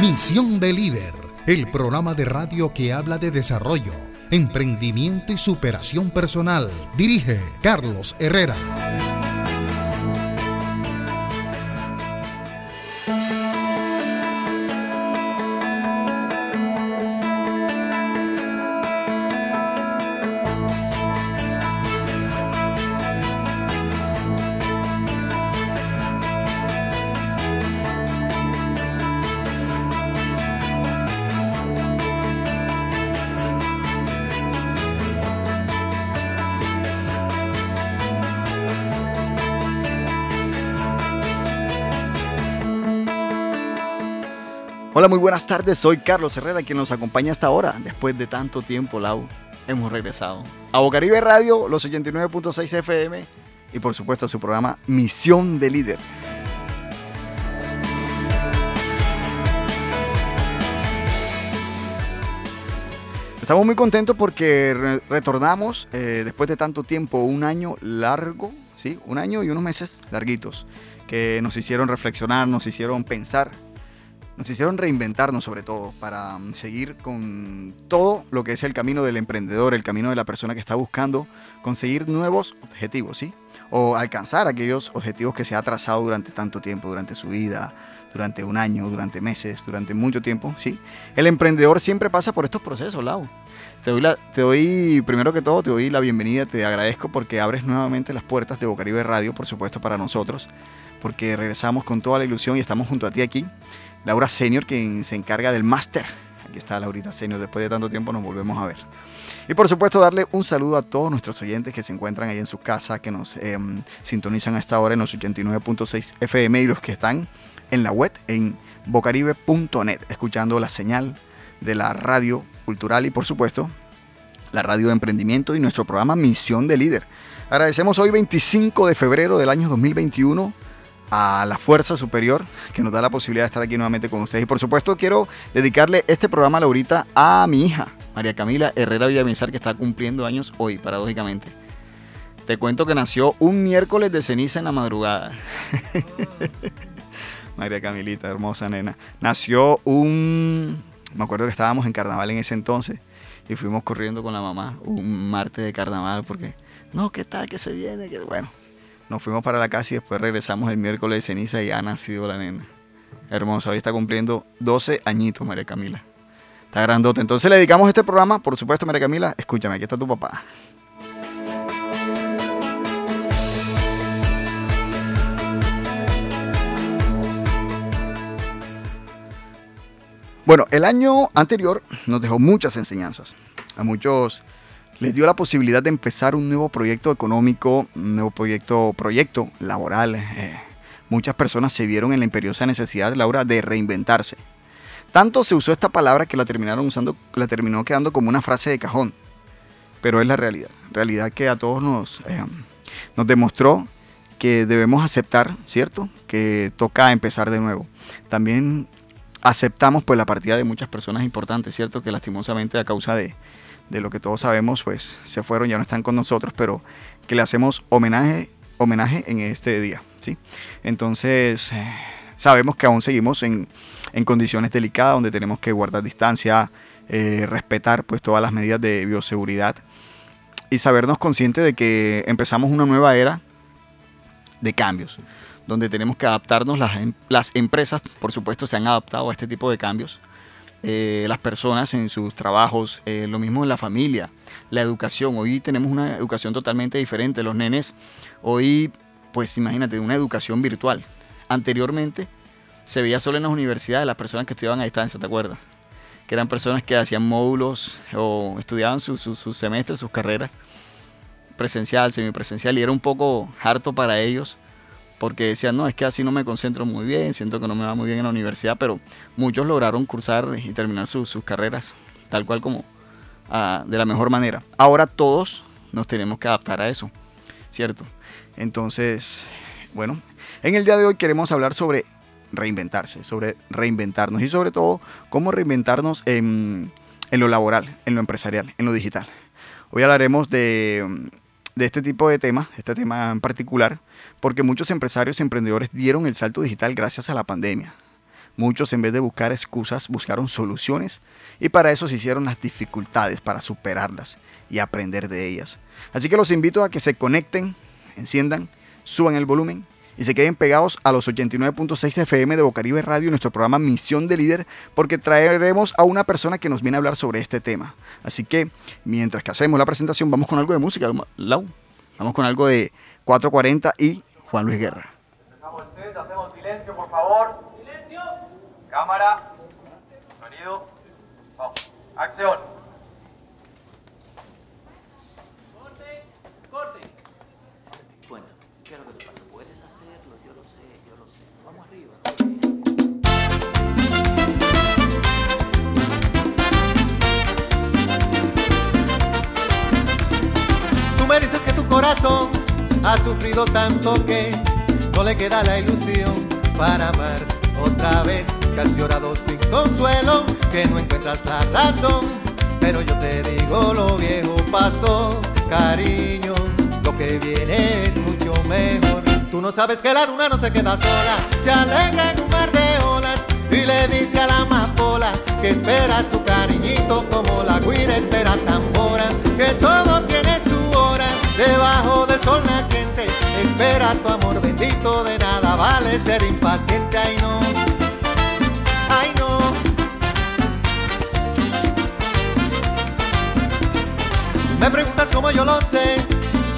Misión de Líder, el programa de radio que habla de desarrollo, emprendimiento y superación personal. Dirige Carlos Herrera. Muy buenas tardes. Soy Carlos Herrera, quien nos acompaña hasta ahora. Después de tanto tiempo, Lau, hemos regresado a Bocaribe Radio, los 89.6 FM y por supuesto a su programa Misión de Líder. Estamos muy contentos porque re- retornamos eh, después de tanto tiempo, un año largo, ¿sí? Un año y unos meses larguitos, que nos hicieron reflexionar, nos hicieron pensar, nos hicieron reinventarnos sobre todo para mm, seguir con todo lo que es el camino del emprendedor, el camino de la persona que está buscando conseguir nuevos objetivos, ¿sí? O alcanzar aquellos objetivos que se ha trazado durante tanto tiempo, durante su vida, durante un año, durante meses, durante mucho tiempo, ¿sí? El emprendedor siempre pasa por estos procesos, Lau. Te doy, la- te doy, primero que todo, te doy la bienvenida, te agradezco porque abres nuevamente las puertas de Bocaribe Radio, por supuesto, para nosotros, porque regresamos con toda la ilusión y estamos junto a ti aquí. Laura Senior, quien se encarga del máster. Aquí está Laurita Senior, después de tanto tiempo nos volvemos a ver. Y por supuesto darle un saludo a todos nuestros oyentes que se encuentran ahí en su casa, que nos eh, sintonizan a esta hora en los 89.6 FM y los que están en la web en bocaribe.net, escuchando la señal de la radio cultural y por supuesto la radio de emprendimiento y nuestro programa Misión de Líder. Agradecemos hoy 25 de febrero del año 2021 a la fuerza superior que nos da la posibilidad de estar aquí nuevamente con ustedes. Y por supuesto quiero dedicarle este programa, Laurita, a mi hija, María Camila Herrera Villamizar, que está cumpliendo años hoy, paradójicamente. Te cuento que nació un miércoles de ceniza en la madrugada. María Camilita, hermosa nena. Nació un... Me acuerdo que estábamos en carnaval en ese entonces y fuimos corriendo con la mamá un martes de carnaval porque, no, ¿qué tal? que se viene? que Bueno, nos fuimos para la casa y después regresamos el miércoles de ceniza y ha nacido la nena. Hermosa, hoy está cumpliendo 12 añitos María Camila. Está grandota. Entonces le dedicamos este programa, por supuesto, María Camila, escúchame, aquí está tu papá. Bueno, el año anterior nos dejó muchas enseñanzas. A muchos les dio la posibilidad de empezar un nuevo proyecto económico, un nuevo proyecto, proyecto laboral. eh. muchas personas se vieron en la imperiosa necesidad, Laura, de reinventarse. Tanto se usó esta palabra que la terminaron usando, la terminó quedando como una frase de cajón. Pero es la realidad. Realidad que a todos nos, eh, nos demostró que debemos aceptar, ¿cierto? Que toca empezar de nuevo. También aceptamos pues la partida de muchas personas importantes, ¿cierto? Que lastimosamente a causa de, de lo que todos sabemos, pues se fueron, ya no están con nosotros, pero que le hacemos homenaje, homenaje en este día, ¿sí? Entonces, eh, sabemos que aún seguimos en, en condiciones delicadas, donde tenemos que guardar distancia, eh, respetar pues todas las medidas de bioseguridad y sabernos conscientes de que empezamos una nueva era de cambios, donde tenemos que adaptarnos, las, em- las empresas, por supuesto, se han adaptado a este tipo de cambios, eh, las personas en sus trabajos, eh, lo mismo en la familia, la educación. Hoy tenemos una educación totalmente diferente. Los nenes, hoy, pues imagínate, una educación virtual. Anteriormente se veía solo en las universidades las personas que estudiaban a distancia, ¿te acuerdas? Que eran personas que hacían módulos o estudiaban sus su, semestres, sus carreras presencial, semipresencial, y era un poco harto para ellos porque decían, no, es que así no me concentro muy bien, siento que no me va muy bien en la universidad, pero muchos lograron cursar y terminar sus, sus carreras tal cual como ah, de la mejor manera. Ahora todos nos tenemos que adaptar a eso, ¿cierto? Entonces, bueno, en el día de hoy queremos hablar sobre reinventarse, sobre reinventarnos y sobre todo cómo reinventarnos en, en lo laboral, en lo empresarial, en lo digital. Hoy hablaremos de, de este tipo de temas, este tema en particular, porque muchos empresarios y emprendedores dieron el salto digital gracias a la pandemia. Muchos en vez de buscar excusas buscaron soluciones y para eso se hicieron las dificultades para superarlas y aprender de ellas. Así que los invito a que se conecten, enciendan, suban el volumen y se queden pegados a los 89.6 FM de Bocaribe Radio, nuestro programa Misión de Líder, porque traeremos a una persona que nos viene a hablar sobre este tema. Así que mientras que hacemos la presentación, vamos con algo de música. Vamos con algo de 440 y Juan Luis Guerra. Empezamos el set, hacemos silencio, por favor. Silencio. Cámara. Sonido. Vamos. Acción. Dices que tu corazón ha sufrido tanto que no le queda la ilusión para amar otra vez. Que has llorado sin consuelo, que no encuentras la razón. Pero yo te digo, lo viejo pasó, cariño. Lo que viene es mucho mejor. Tú no sabes que la luna no se queda sola, se alegra en un mar de olas y le dice a la amapola que espera su cariñito como la guira espera tambora, que todo debajo del sol naciente. Espera tu amor bendito, de nada vale ser impaciente, ay no, ay no. Me preguntas cómo yo lo sé,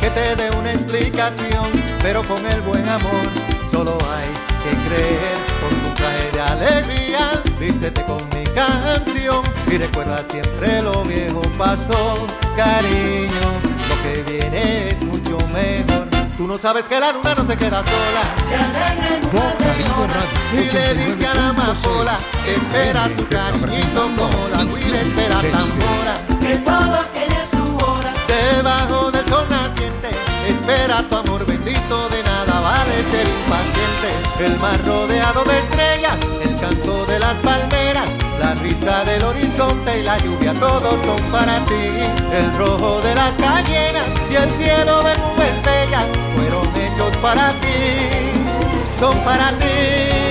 que te dé una explicación, pero con el buen amor solo hay que creer. Con un traje de alegría, vístete con mi canción y recuerda siempre lo viejo pasó, cariño. Lo que viene es mucho mejor. Tú no sabes que la luna no se queda sola, se alegra en un mar de Bocaribe olas Radio, y le dice a la amapola 89.6 que espera su cariñito como la huila espera tambora. Que todo tiene su hora debajo del sol naciente. Espera tu amor bendito, de nada vale ser impaciente. El mar rodeado de estrellas, el canto de las palmeras, la risa del horizonte y la lluvia, todos son para ti. El rojo de las cañeras y el cielo de nubes bellas fueron hechos para ti, son para ti.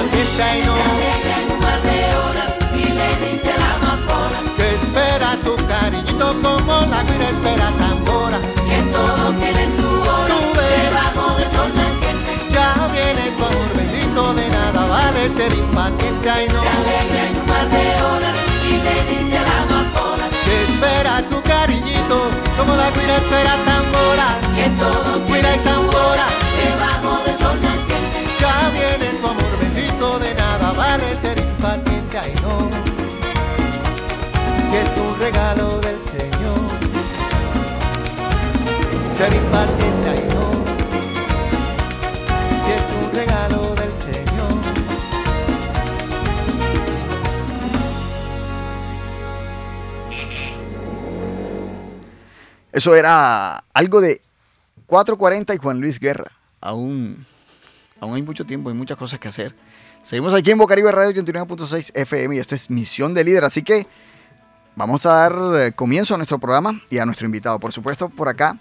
Impaciente y no. Se alegra en un mar de olas y le dice a la amapola Que espera su cariñito como la guira espera tambora. que todo tiene su hora debajo del sol naciente. Ya viene tu amor bendito, de nada vale ser impaciente y no. Se alegra en un mar de olas y le dice a la amapola Que espera su cariñito como la guira espera tambora. que todo Guira tiene y su hora debajo Si es un regalo del Señor, ser impaciente y no. Si es un regalo del Señor. Eso era algo de 440 y Juan Luis Guerra. Aún, aún hay mucho tiempo, hay muchas cosas que hacer. Seguimos aquí en Bocaribe Radio 89.6 FM y esto es Misión de Líder. Así que vamos a dar eh, comienzo a nuestro programa y a nuestro invitado. Por supuesto, por acá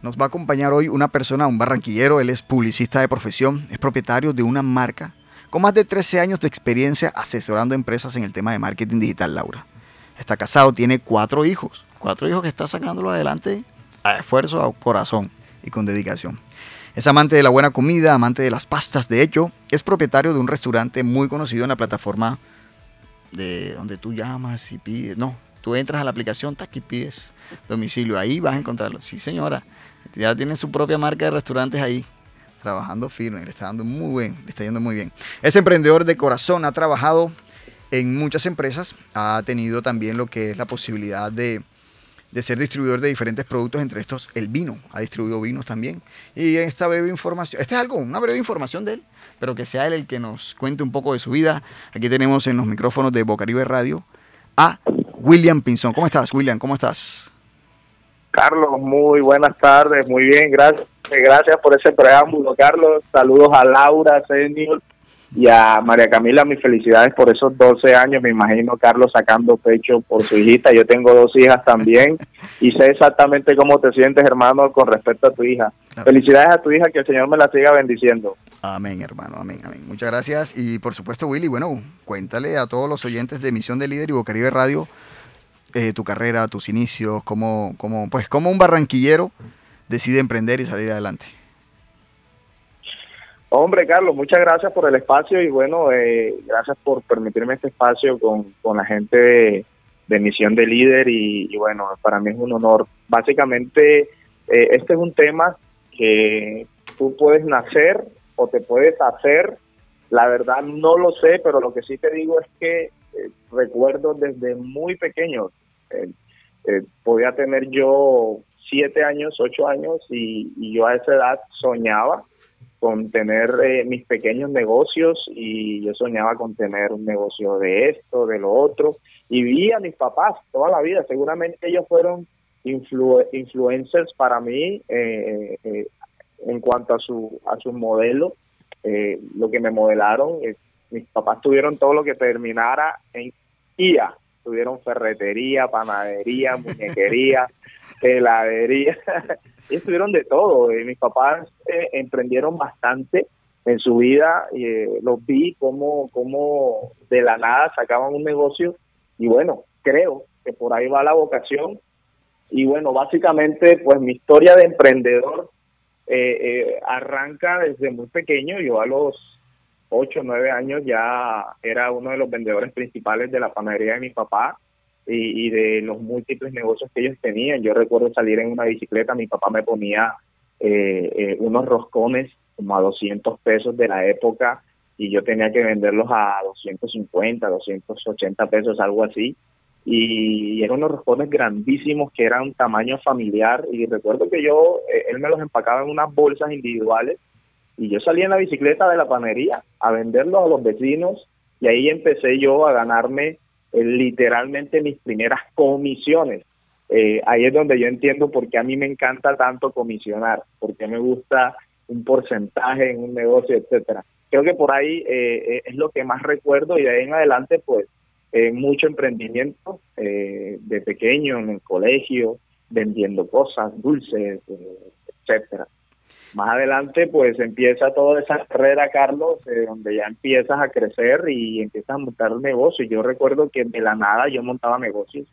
nos va a acompañar hoy una persona, un barranquillero. Él es publicista de profesión, es propietario de una marca con más de 13 años de experiencia asesorando empresas en el tema de marketing digital, Laura. Está casado, tiene cuatro hijos. Cuatro hijos que está sacándolo adelante a esfuerzo, a corazón y con dedicación. Es amante de la buena comida, amante de las pastas. De hecho, es propietario de un restaurante muy conocido en la plataforma de donde tú llamas y pides. No, tú entras a la aplicación, tac, y pides domicilio. Ahí vas a encontrarlo. Sí, señora. Ya tiene su propia marca de restaurantes ahí. Trabajando firme, le está dando muy bien, le está yendo muy bien. Es emprendedor de corazón, ha trabajado en muchas empresas, ha tenido también lo que es la posibilidad de de ser distribuidor de diferentes productos, entre estos el vino. Ha distribuido vinos también. Y esta breve información, este es algo, una breve información de él, pero que sea él el que nos cuente un poco de su vida. Aquí tenemos en los micrófonos de Bocaribe Radio a William Pinzón. ¿Cómo estás, William? ¿Cómo estás? Carlos, muy buenas tardes, muy bien, gracias, gracias por ese preámbulo, Carlos. Saludos a Laura, Senior y a María Camila, mis felicidades por esos 12 años. Me imagino Carlos sacando pecho por su hijita. Yo tengo dos hijas también y sé exactamente cómo te sientes, hermano, con respecto a tu hija. Felicidades a tu hija, que el Señor me la siga bendiciendo. Amén, hermano, amén, amén. Muchas gracias. Y por supuesto, Willy, bueno, cuéntale a todos los oyentes de Misión de Líder y Bocaribe Radio eh, tu carrera, tus inicios, cómo, cómo, pues, cómo un barranquillero decide emprender y salir adelante. Hombre, Carlos, muchas gracias por el espacio y bueno, eh, gracias por permitirme este espacio con, con la gente de, Misión de Líder y, bueno, para mí es un honor. Básicamente, eh, este es un tema que tú puedes nacer o te puedes hacer. La verdad no lo sé, pero lo que sí te digo es que eh, recuerdo desde muy pequeño, eh, podía tener yo siete años, ocho años y yo a esa edad soñaba con tener eh, mis pequeños negocios y yo soñaba con tener un negocio de esto, de lo otro. Y vi a mis papás toda la vida, seguramente ellos fueron influ influencers para mí eh, eh, en cuanto a su a su modelo, lo que me modelaron, mis papás tuvieron todo lo que terminara en IA, tuvieron ferretería, panadería, muñequería, heladería, y estuvieron de todo. Eh, mis papás eh, emprendieron bastante en su vida, y, eh, los vi como, como de la nada sacaban un negocio y bueno, creo que por ahí va la vocación. Y bueno, básicamente pues mi historia de emprendedor arranca desde muy pequeño, yo a los 8 o 9 años ya era uno de los vendedores principales de la panadería de mi papá y, y, de los múltiples negocios que ellos tenían. Yo recuerdo salir en una bicicleta, mi papá me ponía eh, eh, unos roscones como a 200 pesos de la época y yo tenía que venderlos a 250, 280 pesos, algo así. Y eran unos roscones grandísimos que eran tamaño familiar y recuerdo que yo, eh, él me los empacaba en unas bolsas individuales y yo salía en la bicicleta de la panería a venderlos a los vecinos y ahí empecé yo a ganarme eh, literalmente mis primeras comisiones. Eh, ahí es donde yo entiendo por qué a mí me encanta tanto comisionar, porque me gusta un porcentaje en un negocio, etcétera. Creo que por ahí eh, es lo que más recuerdo y de ahí en adelante pues mucho emprendimiento de pequeño en el colegio, vendiendo cosas, dulces, etcétera. Más adelante, pues empieza toda esa carrera, Carlos, donde ya empiezas a crecer y empiezas a montar un negocio. Yo recuerdo que de la nada yo montaba negocios.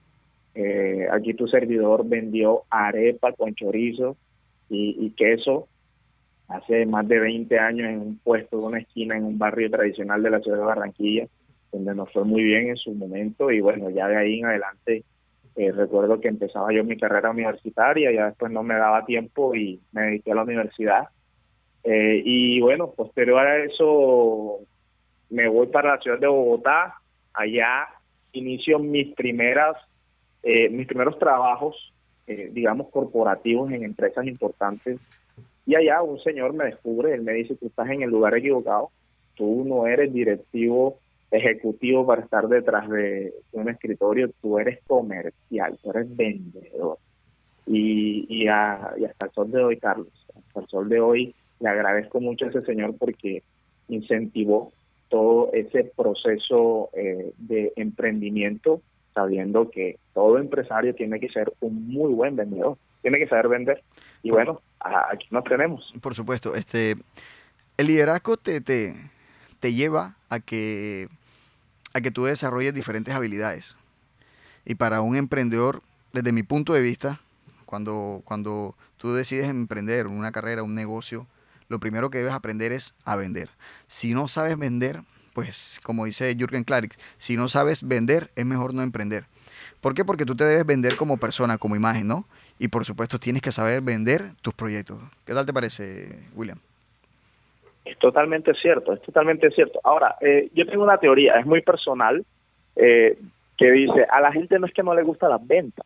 Eh, aquí tu servidor vendió arepa con chorizo y, y, queso hace más de 20 años en un puesto de una esquina en un barrio tradicional de la ciudad de Barranquilla, donde nos fue muy bien en su momento y bueno, ya de ahí en adelante eh, recuerdo que empezaba yo mi carrera universitaria, ya después no me daba tiempo y me dediqué a la universidad. Eh, y bueno, posterior a eso me voy para la ciudad de Bogotá, allá inicio mis primeras, eh, mis primeros trabajos, digamos, corporativos en empresas importantes. Y allá un señor me descubre, él me dice, tú estás en el lugar equivocado, tú no eres directivo ejecutivo para estar detrás de un escritorio, tú eres comercial, tú eres vendedor. Y, y, a, y hasta el sol de hoy, Carlos, hasta el sol de hoy le agradezco mucho a ese señor porque incentivó todo ese proceso eh, de emprendimiento, sabiendo que todo empresario tiene que ser un muy buen vendedor, tiene que saber vender. Y bueno, aquí nos tenemos. Por supuesto, este el liderazgo te, te, te lleva a que, a que tú desarrolles diferentes habilidades. Y para un emprendedor, desde mi punto de vista, cuando, cuando tú decides emprender una carrera, un negocio, lo primero que debes aprender es a vender. Si no sabes vender, pues como dice Jürgen Klarix, si no sabes vender, es mejor no emprender. ¿Por qué? Porque tú te debes vender como persona, como imagen, ¿no? Y por supuesto tienes que saber vender tus proyectos. ¿Qué tal te parece, William? Es totalmente cierto, es totalmente cierto. Ahora, eh, yo tengo una teoría, es muy personal, eh, que dice, a la gente no es que no le gusta las ventas,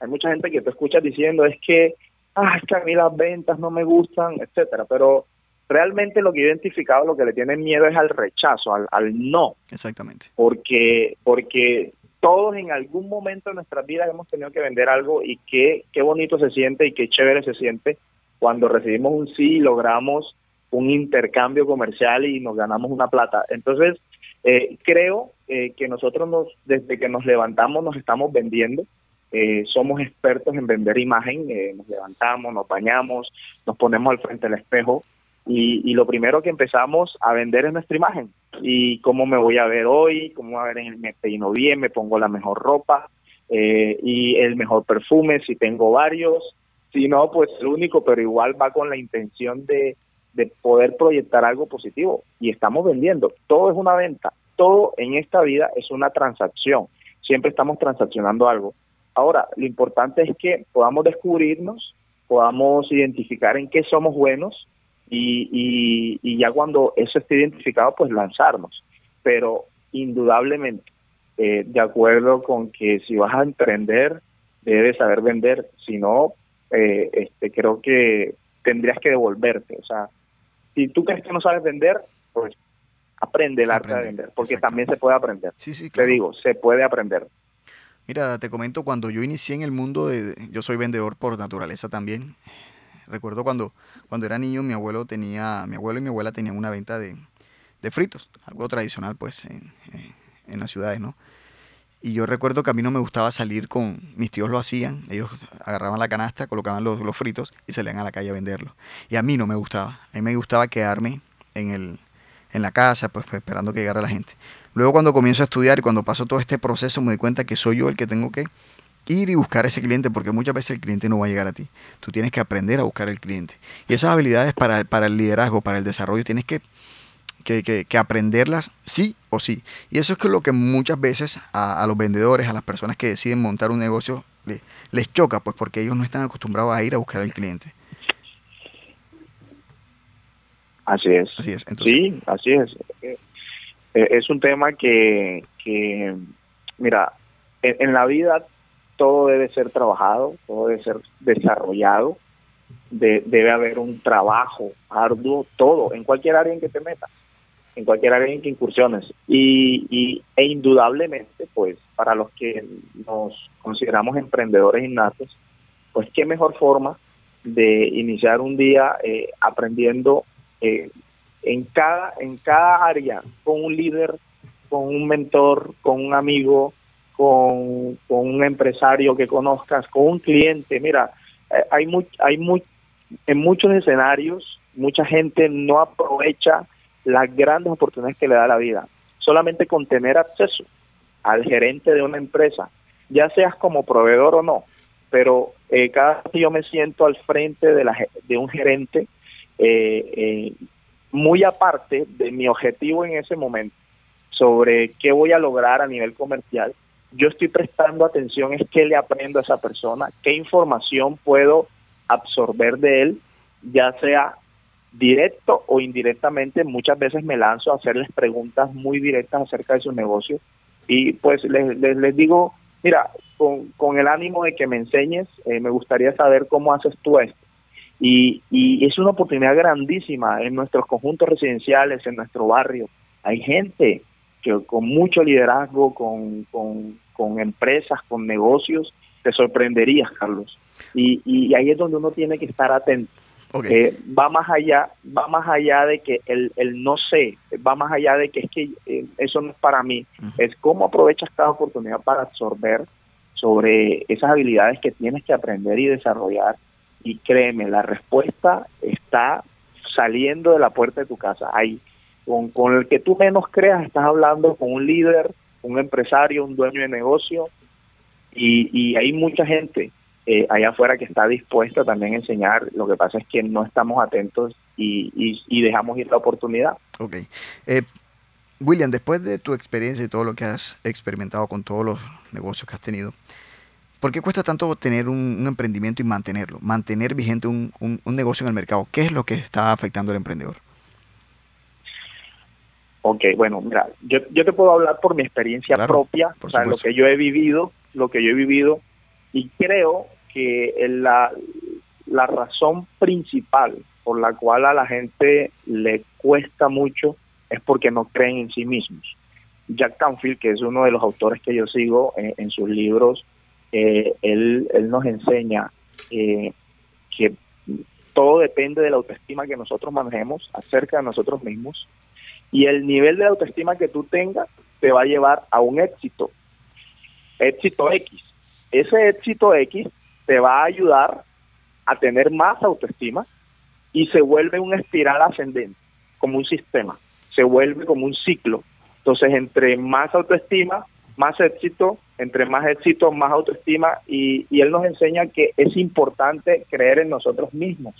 Hay mucha gente que te escuchas diciendo es que, ah, es que a mí las ventas no me gustan, etcétera, pero realmente lo que he identificado, lo que le tienen miedo es al rechazo, al, al no, Exactamente. porque porque todos en algún momento de nuestras vidas hemos tenido que vender algo y qué, qué bonito se siente y qué chévere se siente cuando recibimos un sí y logramos un intercambio comercial y nos ganamos una plata. Entonces, eh, creo eh, que nosotros nos, desde que nos levantamos nos estamos vendiendo. Eh, somos expertos en vender imagen, eh, nos levantamos, nos bañamos, nos ponemos al frente del espejo y, y lo primero que empezamos a vender es nuestra imagen y cómo me voy a ver hoy, cómo me voy a ver en el me peino bien, me pongo la mejor ropa eh, y el mejor perfume si tengo varios, si no pues el único, pero igual va con la intención de, de poder proyectar algo positivo y estamos vendiendo, todo es una venta, todo en esta vida es una transacción, siempre estamos transaccionando algo. Ahora, lo importante es que podamos descubrirnos, podamos identificar en qué somos buenos y, y, ya cuando eso esté identificado, pues lanzarnos. Pero indudablemente, eh, de acuerdo con que si vas a emprender, debes saber vender, si no, eh, este, creo que tendrías que devolverte. O sea, si tú crees que no sabes vender, pues aprende el arte de Aprende, vender, porque también se puede aprender. Sí, sí, Te claro. digo, se puede aprender. Mira, te comento, cuando yo inicié en el mundo de... Yo soy vendedor por naturaleza también. Recuerdo cuando, cuando era niño, mi abuelo tenía... Mi abuelo y mi abuela tenían una venta de, de fritos. Algo tradicional, pues, en, en- en las ciudades, ¿no? Y yo recuerdo que a mí no me gustaba salir con... Mis tíos lo hacían. Ellos agarraban la canasta, colocaban los, los fritos y salían a la calle a venderlos. Y a mí no me gustaba. A mí me gustaba quedarme en, el, en la casa, pues, pues, esperando que llegara la gente. Luego cuando comienzo a estudiar y cuando paso todo este proceso me doy cuenta que soy yo el que tengo que ir y buscar a ese cliente porque muchas veces el cliente no va a llegar a ti. Tú tienes que aprender a buscar el cliente. Y esas habilidades para, para el liderazgo, para el desarrollo, tienes que, que, que- que aprenderlas sí o sí. Y eso es que lo que muchas veces a, a los vendedores, a las personas que deciden montar un negocio, le- les choca, pues porque ellos no están acostumbrados a ir a buscar al cliente. Así es. Así es. Entonces, Sí, así es. Eh, Es un tema que, que mira, en, en la vida todo debe ser trabajado, todo debe ser desarrollado, de- debe haber un trabajo arduo, todo, en cualquier área en que te metas, en cualquier área en que incursiones. Y, y, e indudablemente, pues, para los que nos consideramos emprendedores innatos, pues qué mejor forma de iniciar un día eh, aprendiendo eh, en cada en cada área con un líder con un mentor con un amigo con, con un empresario que conozcas con un cliente mira eh, hay muy, hay muy en muchos escenarios mucha gente no aprovecha las grandes oportunidades que le da la vida. Solamente con tener acceso al gerente de una empresa ya seas como proveedor o no pero eh, cada vez que yo me siento al frente de, la, de un gerente eh, eh, muy aparte de mi objetivo en ese momento sobre qué voy a lograr a nivel comercial, yo estoy prestando atención es qué le aprendo a esa persona, qué información puedo absorber de él, ya sea directo o indirectamente, muchas veces me lanzo a hacerles preguntas muy directas acerca de su negocio y pues les, les, digo, mira, con, con el ánimo de que me enseñes, eh, me gustaría saber cómo haces tú esto. Y, y es una oportunidad grandísima en nuestros conjuntos residenciales, en nuestro barrio. Hay gente que con mucho liderazgo, con, con, con empresas, con negocios, te sorprenderías, Carlos. Y, y ahí es donde uno tiene que estar atento. Ok. Eh, va más allá, va más allá de que el, el no sé, va más allá de que es que eh, eso no es para mí, es cómo aprovechas cada oportunidad para absorber sobre esas habilidades que tienes que aprender y desarrollar. Y créeme, la respuesta está saliendo de la puerta de tu casa. Ahí, con, con el que tú menos creas, estás hablando con un líder, un empresario, un dueño de negocio, y, y hay mucha gente eh, allá afuera que está dispuesta también a enseñar. Lo que pasa es que no estamos atentos y, y, y dejamos ir la oportunidad. Ok. Eh, William, después de tu experiencia y todo lo que has experimentado con todos los negocios que has tenido, ¿por qué cuesta tanto tener un, un emprendimiento y mantenerlo? Mantener vigente un, un- un negocio en el mercado. ¿Qué es lo que está afectando al emprendedor? Ok, bueno, mira, yo, yo te puedo hablar por mi experiencia Claro, propia, por o sea, lo que yo he vivido, lo que yo he vivido, Y creo que la, la razón principal por la cual a la gente le cuesta mucho es porque no creen en sí mismos. Jack Canfield, que es uno de los autores que yo sigo en, en sus libros, eh, él, él nos enseña eh, que todo depende de la autoestima que nosotros manejemos acerca de nosotros mismos y el nivel de autoestima que tú tengas te va a llevar a un éxito, éxito X. Ese éxito X te va a ayudar a tener más autoestima y se vuelve un espiral ascendente, como un sistema, se vuelve como un ciclo. Entonces, entre más autoestima, más éxito, entre más éxito, más autoestima, y, y él nos enseña que es importante creer en nosotros mismos.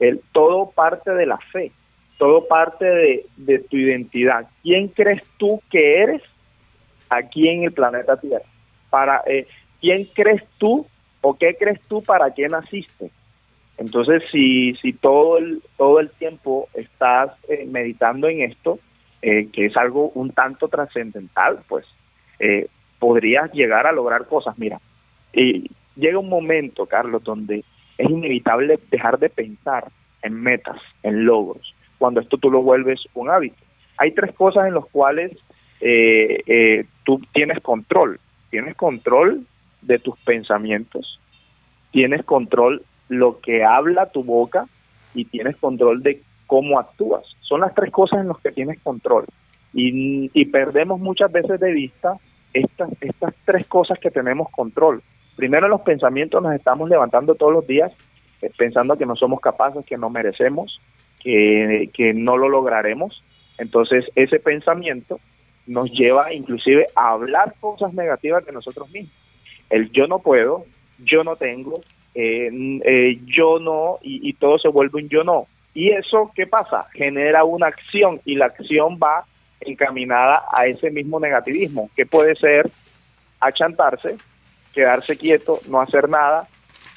Él, todo parte de la fe, todo parte de, de tu identidad. ¿Quién crees tú que eres aquí en el planeta Tierra? Para, eh, ¿Quién crees tú o qué crees tú para qué naciste? Entonces, si, si todo, el, todo el tiempo estás eh, meditando en esto, eh, que es algo un tanto trascendental, pues eh, podrías llegar a lograr cosas. Mira, y llega un momento, Carlos, donde es inevitable dejar de pensar en metas, en logros, cuando esto tú lo vuelves un hábito. Hay tres cosas en las cuales eh, eh, tú tienes control. Tienes control de tus pensamientos, tienes control lo que habla tu boca y tienes control de cómo actúas. Son las tres cosas en las que tienes control. Y, y perdemos muchas veces de vista estas, estas tres cosas que tenemos control. Primero, los pensamientos nos estamos levantando todos los días eh, pensando que no somos capaces, que no merecemos, que, que no lo lograremos. Entonces, ese pensamiento nos lleva inclusive a hablar cosas negativas de nosotros mismos. El yo no puedo, yo no tengo, eh, eh, yo no, y, y todo se vuelve un yo no. Y eso, ¿qué pasa? Genera una acción y la acción va encaminada a ese mismo negativismo, que puede ser achantarse, quedarse quieto, no hacer nada,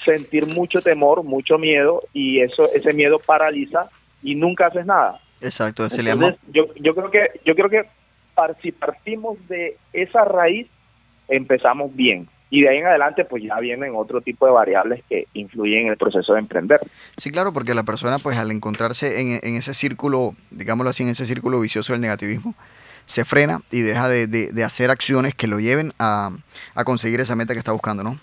sentir mucho temor, mucho miedo y eso ese miedo paraliza y nunca haces nada. Exacto, se le. Entonces, yo, yo creo que yo creo que par- si partimos de esa raíz empezamos bien y de ahí en adelante pues ya vienen otro tipo de variables que influyen en el proceso de emprender. Sí, claro, porque la persona, pues al encontrarse en, en ese círculo, digámoslo así, en ese círculo vicioso del negativismo, se frena y deja de, de- de hacer acciones que lo lleven a, a conseguir esa meta que está buscando, ¿no?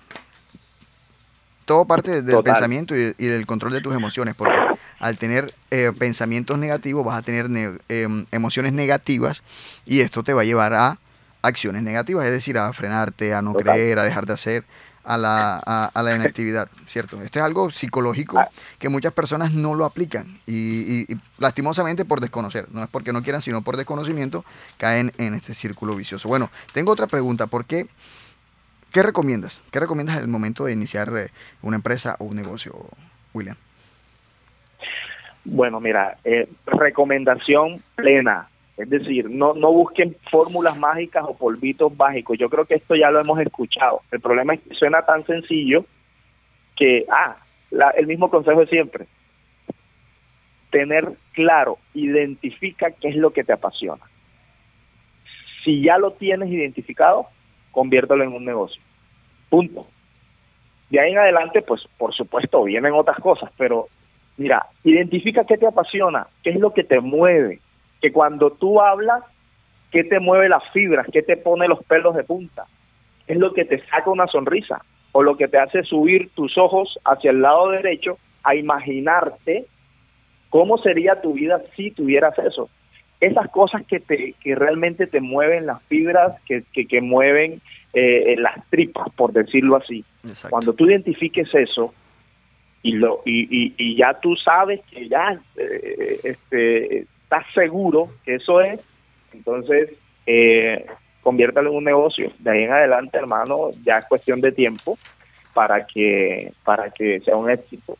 Todo parte del Total. pensamiento y, y del control de tus emociones, porque al tener eh, pensamientos negativos vas a tener ne- em, emociones negativas y esto te va a llevar a acciones negativas, es decir, a frenarte, a no Total. creer, a dejar de hacer, a la, a, a la inactividad, ¿cierto? Esto es algo psicológico Ah. que muchas personas no lo aplican y, y- y lastimosamente por desconocer, no es porque no quieran, sino por desconocimiento, caen en este círculo vicioso. Bueno, tengo otra pregunta, ¿por qué? ¿Qué recomiendas? ¿Qué recomiendas al momento de iniciar eh, una empresa o un negocio, William? Bueno, mira, eh, recomendación plena. Es decir, no, no busquen fórmulas mágicas o polvitos mágicos. Yo creo que esto ya lo hemos escuchado. El problema es que suena tan sencillo que, ah, la- el mismo consejo de siempre. Tener claro, identifica qué es lo que te apasiona. Si ya lo tienes identificado, conviértelo en un negocio. Punto. De ahí en adelante, pues por supuesto, vienen otras cosas, pero Mira, identifica qué te apasiona, qué es lo que te mueve, que cuando tú hablas, qué te mueve las fibras, qué te pone los pelos de punta, es lo que te saca una sonrisa o lo que te hace subir tus ojos hacia el lado derecho a imaginarte cómo sería tu vida si tuvieras eso. Esas cosas que te que realmente te mueven las fibras, que, que, que mueven eh, las tripas, por decirlo así. Exacto. Cuando tú identifiques eso, y lo y, y, y ya tú sabes que ya eh, este estás seguro que eso es entonces eh, conviértalo en un negocio. De ahí en adelante hermano ya es cuestión de tiempo para que para que sea un éxito.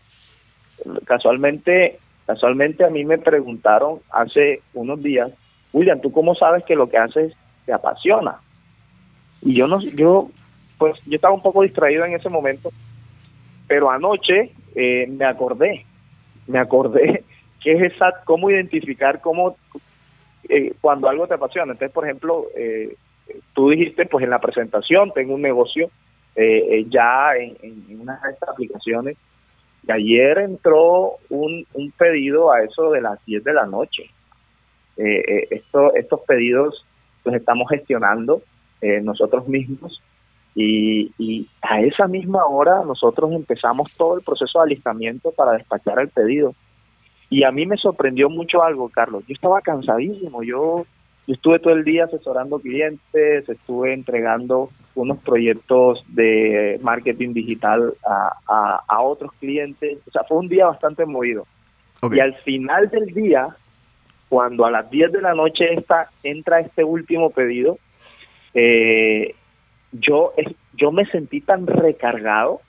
Casualmente casualmente a mí me preguntaron hace unos días William tú cómo sabes que lo que haces te apasiona y yo no yo pues yo estaba un poco distraído en ese momento pero anoche eh, me acordé, me acordé que es esa, cómo identificar cómo eh, cuando algo te apasiona. Entonces, por ejemplo, eh, tú dijiste, pues en la presentación tengo un negocio eh, eh, ya en, en, una de estas aplicaciones. Y ayer entró un, un pedido a eso de las 10 de la noche. Esto, estos pedidos los estamos gestionando nosotros mismos y a esa misma hora nosotros empezamos todo el proceso de alistamiento para despachar el pedido. Y a mí me sorprendió mucho algo, Carlos. Yo estaba cansadísimo. Yo, yo estuve todo el día asesorando clientes, estuve entregando unos proyectos de marketing digital a, a, a otros clientes. O sea, fue un día bastante movido. Y al final del día, cuando a las 10 de la noche esta, entra este último pedido, eh, yo, yo me sentí tan recargado,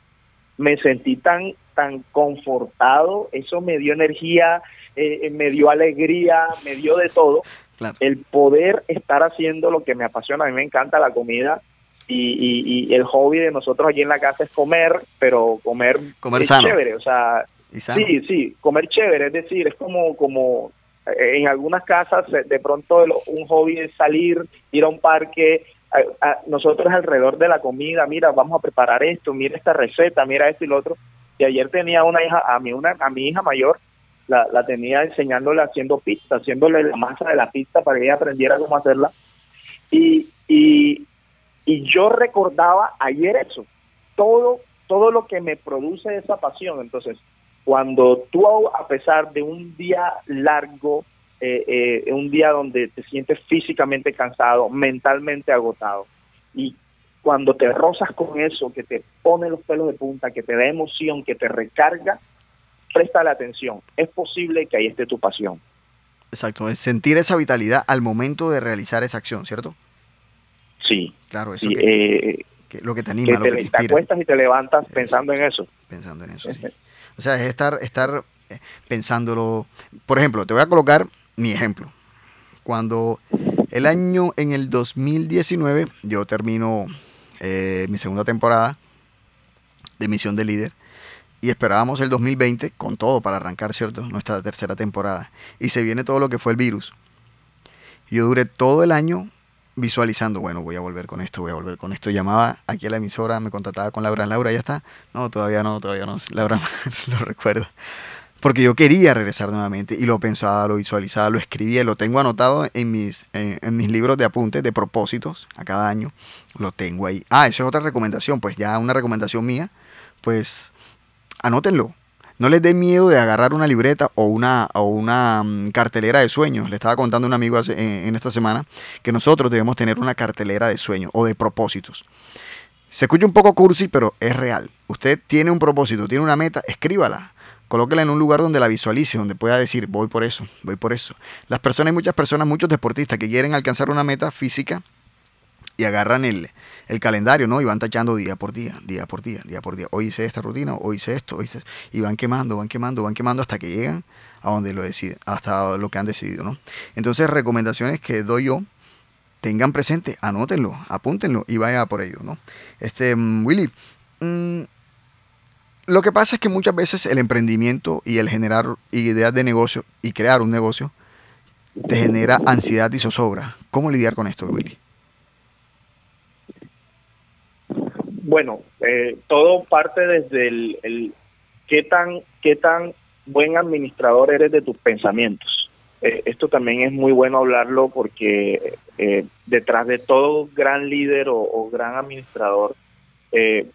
me sentí tan, tan confortado, eso me dio energía, eh, me dio alegría, me dio de todo. Claro. El poder estar haciendo lo que me apasiona, a mí me encanta la comida y, y- y el hobby de nosotros aquí en la casa es comer, pero comer, Comer es sano. chévere, o sea. Sí, sí, comer chévere, es decir, es como, como eh, en algunas casas eh, de pronto un hobby es salir, ir a un parque, a- a- nosotros alrededor de la comida, mira, vamos a preparar esto, mira esta receta, mira esto y lo otro. Y ayer tenía una hija, a mí una, a mi hija mayor, la, la tenía enseñándole haciendo pizza, haciéndole la masa de la pizza para que ella aprendiera cómo hacerla. Y, y, y yo recordaba ayer eso, todo, todo lo que me produce esa pasión. Entonces, cuando tú, a pesar de un día largo, eh, eh, un día donde te sientes físicamente cansado, mentalmente agotado, y cuando te rozas con eso, que te pone los pelos de punta, que te da emoción, que te recarga, presta la atención. Es posible que ahí esté tu pasión. Exacto, es sentir esa vitalidad al momento de realizar esa acción, ¿cierto? Sí, Claro, eso sí, que, eh, que- lo que te que anima, lo te, que te te acuestas y te levantas pensando en eso. pensando en eso. sí. O sea, es estar, estar eh, pensándolo. Por ejemplo, te voy a colocar mi ejemplo. Cuando el año, en el 2019, yo termino eh, mi segunda temporada de Misión de Líder y esperábamos el 2020 con todo para arrancar, ¿cierto? Nuestra tercera temporada. Y se viene todo lo que fue el virus. Yo duré todo el año visualizando, bueno, voy a volver con esto, voy a volver con esto. Llamaba aquí a la emisora, me contactaba con Laura. Laura, ¿ya está? No, todavía no, todavía no. Laura lo recuerdo. Porque yo quería regresar nuevamente y lo pensaba, lo visualizaba, lo escribía, lo tengo anotado en mis, en, mis libros de apuntes, de propósitos, a cada año. Lo tengo ahí. Ah, eso es otra recomendación, pues ya una recomendación mía, pues anótenlo. No les dé miedo de agarrar una libreta o una, o una mm, cartelera de sueños. Le estaba contando a un amigo hace- en, en esta semana que nosotros debemos tener una cartelera de sueños o de propósitos. Se escucha un poco cursi, pero es real. Usted tiene un propósito, tiene una meta, escríbala. Colóquela en un lugar donde la visualice, donde pueda decir, voy por eso, voy por eso. Las personas, hay muchas personas, muchos deportistas que quieren alcanzar una meta física y agarran el, el calendario, ¿no? Y van tachando día por día, día por día, día por día. Hoy hice esta rutina, hoy hice esto, hoy hice... y van quemando, van quemando, van quemando hasta que llegan a donde lo deciden, hasta lo que han decidido, ¿no? Entonces, recomendaciones que doy yo, tengan presente, anótenlo, apúntenlo y vaya por ello, ¿no? Este, mm, Willy, mm, lo que pasa es que muchas veces el emprendimiento y el generar ideas de negocio y crear un negocio te genera ansiedad y zozobra. ¿Cómo lidiar con esto, Willy? Bueno, eh, todo parte desde el, qué tan qué tan buen administrador eres de tus pensamientos. Eh, esto también es muy bueno hablarlo porque eh, detrás de todo gran líder o, o gran administrador, eh,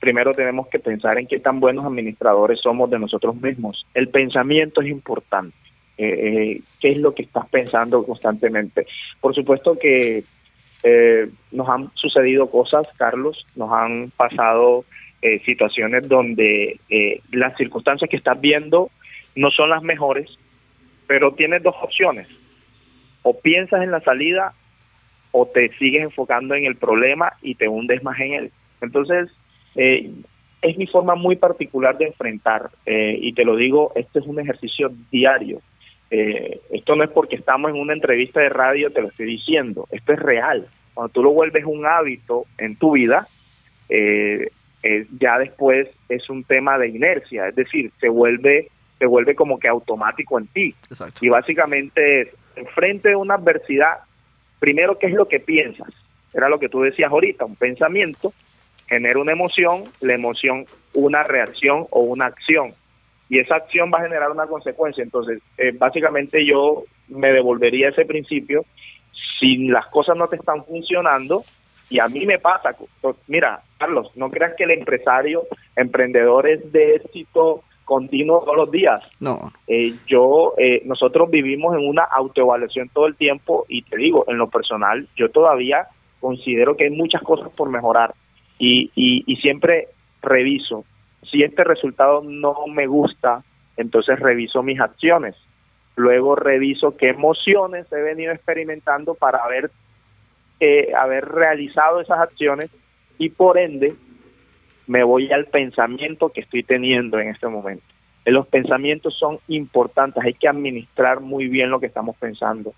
primero tenemos que pensar en qué tan buenos administradores somos de nosotros mismos. El pensamiento es importante. Eh, eh, ¿Qué es lo que estás pensando constantemente? Por supuesto que eh, nos han sucedido cosas, Carlos, nos han pasado eh, situaciones donde las circunstancias que estás viendo no son las mejores, pero tienes dos opciones. O piensas en la salida o te sigues enfocando en el problema y te hundes más en él. Entonces, eh, es mi forma muy particular de enfrentar, eh, y te lo digo, este es un ejercicio diario. Eh, esto no es porque estamos en una entrevista de radio, te lo estoy diciendo, esto es real. Cuando tú lo vuelves un hábito en tu vida, ya después es un tema de inercia, es decir, se vuelve, se vuelve como que automático en ti. Exacto. Y básicamente es, enfrente de una adversidad, primero, ¿qué es lo que piensas? Era lo que tú decías ahorita, un pensamiento. Genera una emoción, la emoción una reacción o una acción. Y esa acción va a generar una consecuencia. Entonces, eh, básicamente yo me devolvería ese principio. Si las cosas no te están funcionando, y a mí me pasa, co- mira, Carlos, no creas que el empresario, emprendedor es de éxito continuo todos los días. No, Eh, yo, eh, nosotros vivimos en una autoevaluación todo el tiempo y te digo, en lo personal, yo todavía considero que hay muchas cosas por mejorar y, y, y siempre reviso. Si este resultado no me gusta, entonces reviso mis acciones. Luego reviso qué emociones he venido experimentando para haber, eh, haber realizado esas acciones y por ende me voy al pensamiento que estoy teniendo en este momento. Eh, Los pensamientos son importantes, hay que administrar muy bien lo que estamos pensando.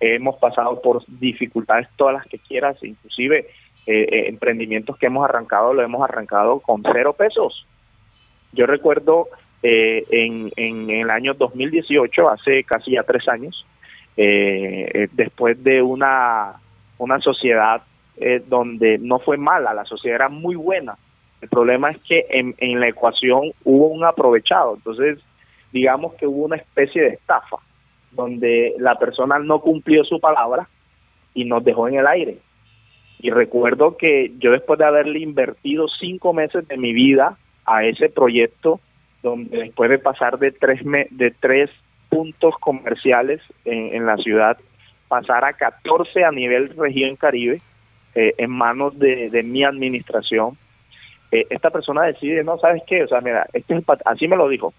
Hemos pasado por dificultades todas las que quieras, inclusive eh, eh, emprendimientos que hemos arrancado, lo hemos arrancado con cero pesos. Yo recuerdo eh, en, en el año 2018, hace casi ya tres años, eh, eh, después de una, una sociedad eh, donde no fue mala, la sociedad era muy buena, el problema es que en, en la ecuación hubo un aprovechado, entonces digamos que hubo una especie de estafa, donde la persona no cumplió su palabra y nos dejó en el aire. Y recuerdo que yo después de haberle invertido cinco meses de mi vida a ese proyecto, donde después de pasar de tres, me- de tres puntos comerciales en, la ciudad, pasar a 14 a nivel región Caribe, eh, en manos de, mi administración, eh, esta persona decide, no, ¿sabes qué? O sea, mira, este es así me lo dijo,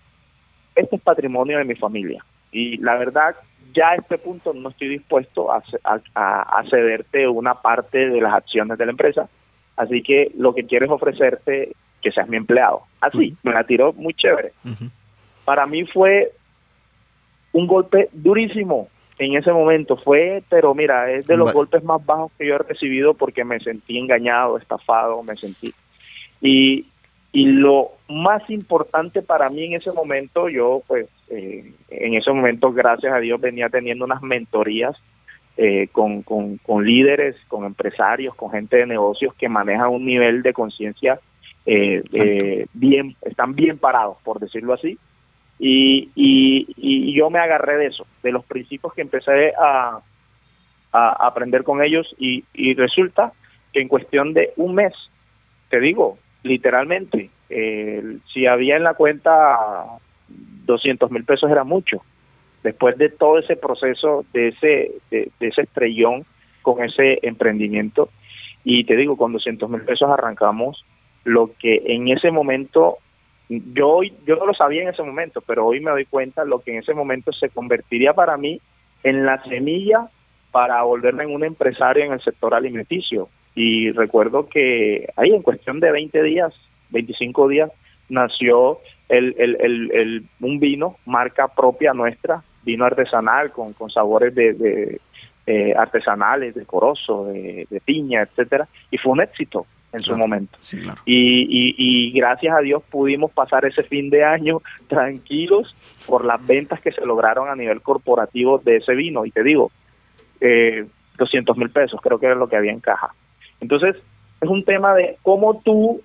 este es patrimonio de mi familia. Y la verdad, ya a este punto no estoy dispuesto a, a, cederte una parte de las acciones de la empresa. Así que lo que quiero es ofrecerte que seas mi empleado. Así, me la tiró muy chévere. Para mí fue un golpe durísimo en ese momento. Fue, pero mira, es de los golpes más bajos que yo he recibido porque me sentí engañado, estafado, me sentí. Y, y lo más importante para mí en ese momento, yo pues eh, en ese momento, gracias a Dios, venía teniendo unas mentorías eh, con, con, con líderes, con empresarios, con gente de negocios que manejan un nivel de conciencia eh, eh, bien, están bien parados, por decirlo así. Y, y, y yo me agarré de eso, de los principios que empecé a, a aprender con ellos y, y resulta que en cuestión de un mes, te digo, literalmente, eh, si había en la cuenta 200 mil pesos era mucho. Después de todo ese proceso, de ese, de, ese estrellón con ese emprendimiento, y te digo, con 200 mil pesos arrancamos lo que en ese momento, yo yo no lo sabía en ese momento, pero hoy me doy cuenta lo que en ese momento se convertiría para mí en la semilla para volverme en un empresario en el sector alimenticio. Y recuerdo que ahí en cuestión de 20 días, 25 días, nació el, el, el, el- un vino, marca propia nuestra, vino artesanal con, con sabores de, de, eh, artesanales, de corozo, de, de piña, etcétera, y fue un éxito en su momento. Sí, claro. Y, y, y gracias a Dios pudimos pasar ese fin de año tranquilos por las ventas que se lograron a nivel corporativo de ese vino. Y te digo, eh, 200 mil pesos creo que era lo que había en caja. Entonces, es un tema de cómo tú,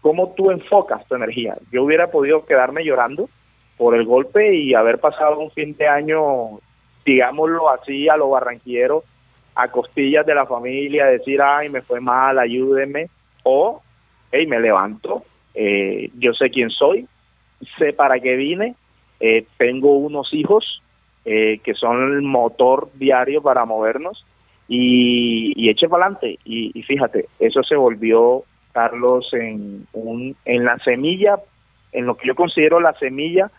cómo tú enfocas tu energía. Yo hubiera podido quedarme llorando por el golpe y haber pasado un fin de año, digámoslo así, a lo barranquillero, a costillas de la familia, decir, ay, me fue mal, ayúdenme, o, hey, me levanto, eh, yo sé quién soy, sé para qué vine, eh, tengo unos hijos eh, que son el motor diario para movernos y, y eche para adelante. Y fíjate, eso se volvió, Carlos, en, un, en la semilla, en lo que yo considero la semilla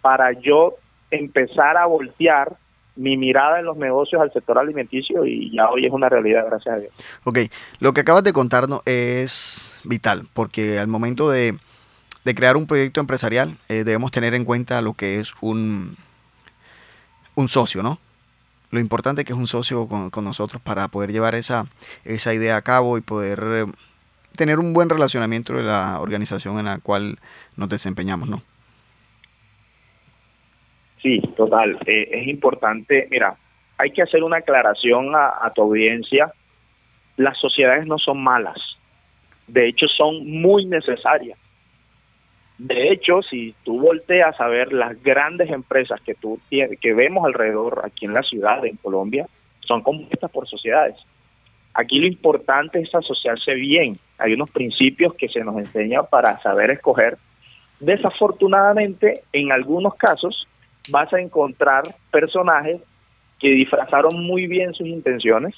para yo empezar a voltear mi mirada en los negocios al sector alimenticio y ya hoy es una realidad, gracias a Dios. Ok, lo que acabas de contarnos es vital, porque al momento de, de crear un proyecto empresarial eh, debemos tener en cuenta lo que es un, un socio, ¿no? Lo importante que es un socio con, con nosotros para poder llevar esa, esa idea a cabo y poder eh, tener un buen relacionamiento de la organización en la cual nos desempeñamos, ¿no? Sí, total. Eh, es importante, mira, hay que hacer una aclaración a, tu audiencia. Las sociedades no son malas. de hecho son muy necesarias. De hecho, si tú volteas a ver las grandes empresas que tú que vemos alrededor aquí en la ciudad, en Colombia, son compuestas por sociedades. Aquí lo importante es asociarse bien. Hay unos principios que se nos enseñan para saber escoger. Desafortunadamente, en algunos casos, vas a encontrar personajes que disfrazaron muy bien sus intenciones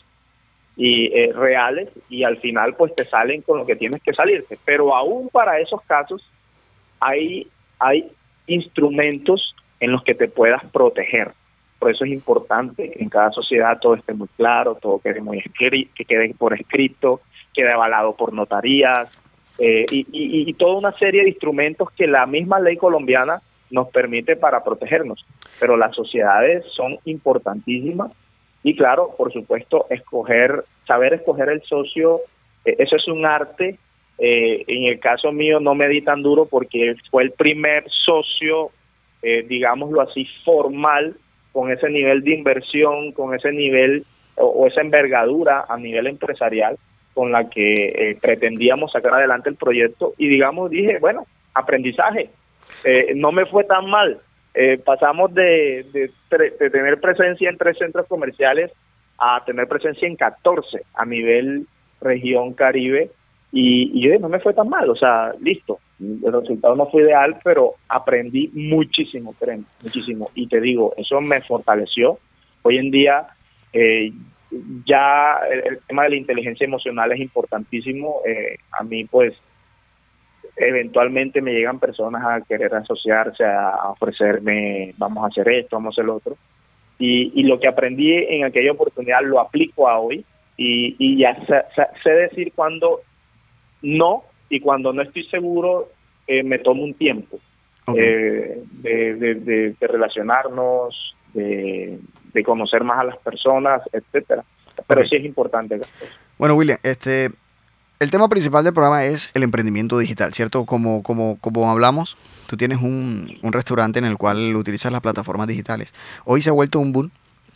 y eh, reales y al final pues te salen con lo que tienes que salirte. Pero aún para esos casos hay, hay instrumentos en los que te puedas proteger. Por eso es importante en cada sociedad todo esté muy claro, todo quede muy escri que quede por escrito, quede avalado por notarías eh, y, toda una serie de instrumentos que la misma ley colombiana nos permite para protegernos. Pero las sociedades son importantísimas y claro, por supuesto, escoger, saber escoger el socio, eh, eso es un arte. Eh, en el caso mío no me di tan duro porque fue el primer socio, digámoslo así, formal, con ese nivel de inversión, con ese nivel o esa envergadura a nivel empresarial con la que eh, pretendíamos sacar adelante el proyecto y digamos dije, bueno, aprendizaje, eh, no me fue tan mal. Eh, pasamos de, de, de, tener presencia en tres centros comerciales a tener presencia en 14 a nivel región Caribe y, no me fue tan mal, o sea, listo, el resultado no fue ideal, pero aprendí muchísimo, muchísimo. Y te digo, eso me fortaleció. Hoy en día eh, ya el, el, tema de la inteligencia emocional es importantísimo. Eh, a mí, pues, eventualmente me llegan personas a querer asociarse, a ofrecerme, vamos a hacer esto, vamos a hacer lo otro. Y, y lo que aprendí en aquella oportunidad lo aplico a hoy y, y ya sé, sé, decir cuando no y cuando no estoy seguro eh, me tomo un tiempo okay. eh, de, de, de, de, relacionarnos, de, de, conocer más a las personas, etcétera. Pero okay. sí es importante. Bueno, William, este, el tema principal del programa es el emprendimiento digital, ¿cierto? Como, como, como hablamos, tú tienes un, un, restaurante en el cual utilizas las plataformas digitales. Hoy se ha vuelto un boom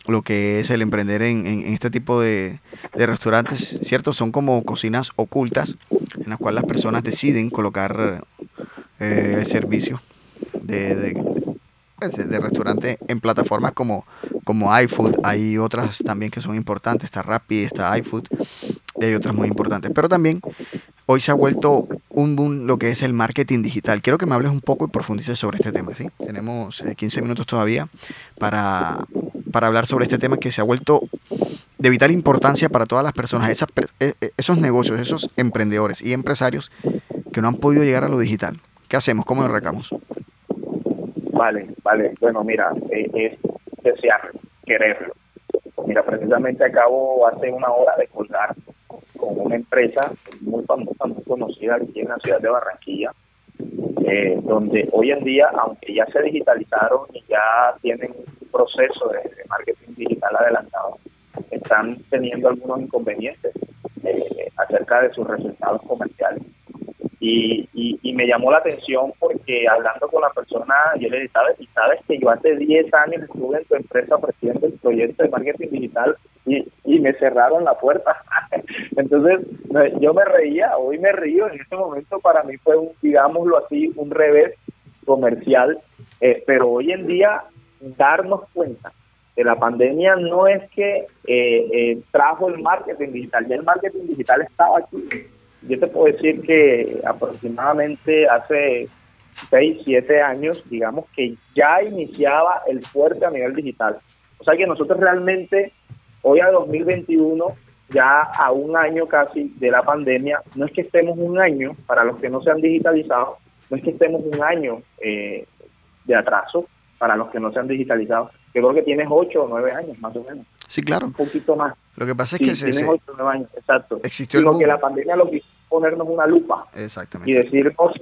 lo que es el emprender en, en, en este tipo de, de, restaurantes, ¿cierto? Son como cocinas ocultas en las cuales las personas deciden colocar eh, el servicio de, de, de, restaurante en plataformas como, como iFood. Hay otras también que son importantes, está Rappi, está iFood y hay otras muy importantes. Pero también hoy se ha vuelto un boom lo que es el marketing digital. Quiero que me hables un poco y profundices sobre este tema. ¿sí? Tenemos eh, 15 minutos todavía para, para hablar sobre este tema que se ha vuelto de vital importancia para todas las personas, esas, eh, esos negocios, esos emprendedores y empresarios que no han podido llegar a lo digital. ¿Qué hacemos? ¿Cómo nos recamos? Vale, vale. Bueno, mira, eh, es desear, quererlo. Mira, precisamente acabo hace una hora de colgar con una empresa muy famosa, muy conocida aquí en la ciudad de Barranquilla, eh, donde hoy en día, aunque ya se digitalizaron y ya tienen un proceso de, de marketing digital adelantado, están teniendo algunos inconvenientes eh, acerca de sus resultados comerciales. Y, y, me llamó la atención porque hablando con la persona, yo le dije, ¿sabes? Y sabes que yo hace 10 años estuve en tu empresa ofreciendo el proyecto de marketing digital y, y me cerraron la puerta. Entonces, yo me reía, hoy me río, en este momento para mí fue, un, digámoslo así, un revés comercial, eh, pero hoy en día darnos cuenta de la pandemia no es que eh, eh, trajo el marketing digital, ya el marketing digital estaba aquí yo te puedo decir que aproximadamente hace 6, 7 años, digamos que ya iniciaba el fuerte a nivel digital. O sea que nosotros realmente, hoy a 2021, ya a un año casi de la pandemia, no es que estemos un año, para los que no se han digitalizado, no es que estemos un año eh, de atraso para los que no se han digitalizado. Yo creo que tienes 8 o 9 años, más o menos. Sí, claro. Un poquito más. Lo que pasa es que se, tienes 8 o 9 años, exacto. Existió el que la pandemia lo que ponernos una lupa Exactamente. y decirnos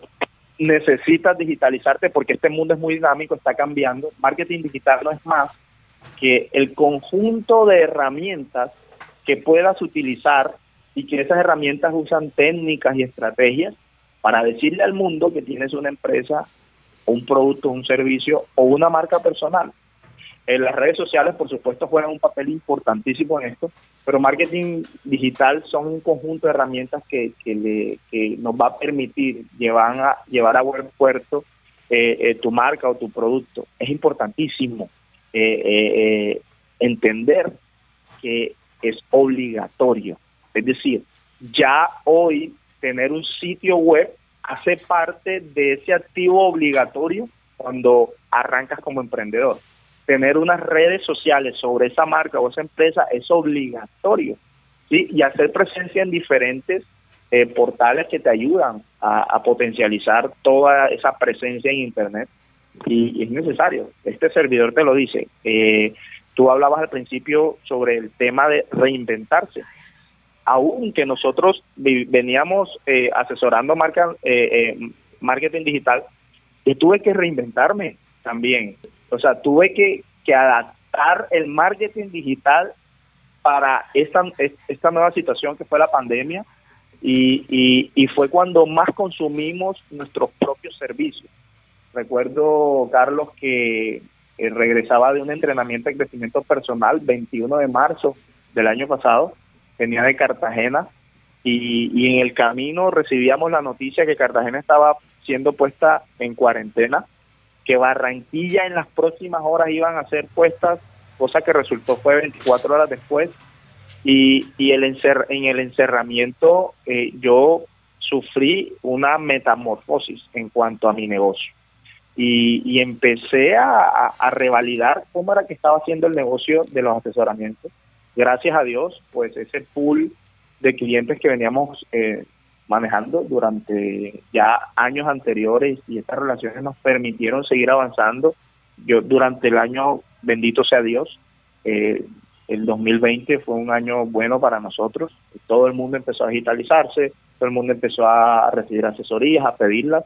necesitas digitalizarte porque este mundo es muy dinámico, está cambiando. Marketing digital no es más que el conjunto de herramientas que puedas utilizar y que esas herramientas usan técnicas y estrategias para decirle al mundo que tienes una empresa, un producto, un servicio o una marca personal. Eh, las redes sociales, por supuesto, juegan un papel importantísimo en esto, pero marketing digital son un conjunto de herramientas que, que, le, que nos va a permitir llevar a, llevar a buen puerto eh, eh, tu marca o tu producto. Es importantísimo eh, eh, entender que es obligatorio. Es decir, ya hoy tener un sitio web hace parte de ese activo obligatorio cuando arrancas como emprendedor. Tener unas redes sociales sobre esa marca o esa empresa es obligatorio. Y hacer presencia en diferentes eh, portales que te ayudan a, potencializar toda esa presencia en Internet. Y, es necesario. Este servidor te lo dice. Eh, tú hablabas al principio sobre el tema de reinventarse aunque nosotros veníamos eh, asesorando marca, eh, eh, marketing digital, yo tuve que reinventarme también. O sea, tuve que, adaptar el marketing digital para esta, es- esta nueva situación que fue la pandemia y fue cuando más consumimos nuestros propios servicios. Recuerdo, Carlos, que eh, regresaba de un entrenamiento de crecimiento personal 21 de marzo del año pasado venía de Cartagena y, y en el camino recibíamos la noticia que Cartagena estaba siendo puesta en cuarentena, que Barranquilla en las próximas horas iban a ser puestas, cosa que resultó fue 24 horas después, y, y el encer en el encerramiento eh, yo sufrí una metamorfosis en cuanto a mi negocio. Y, y empecé a, a- revalidar cómo era que estaba haciendo el negocio de los asesoramientos gracias a Dios, pues ese pool de clientes que veníamos eh, manejando durante ya años anteriores y estas relaciones nos permitieron seguir avanzando. Yo durante el año, bendito sea Dios, eh, el 2020 fue un año bueno para nosotros. Todo el mundo empezó a digitalizarse, todo el mundo empezó a recibir asesorías, a pedirlas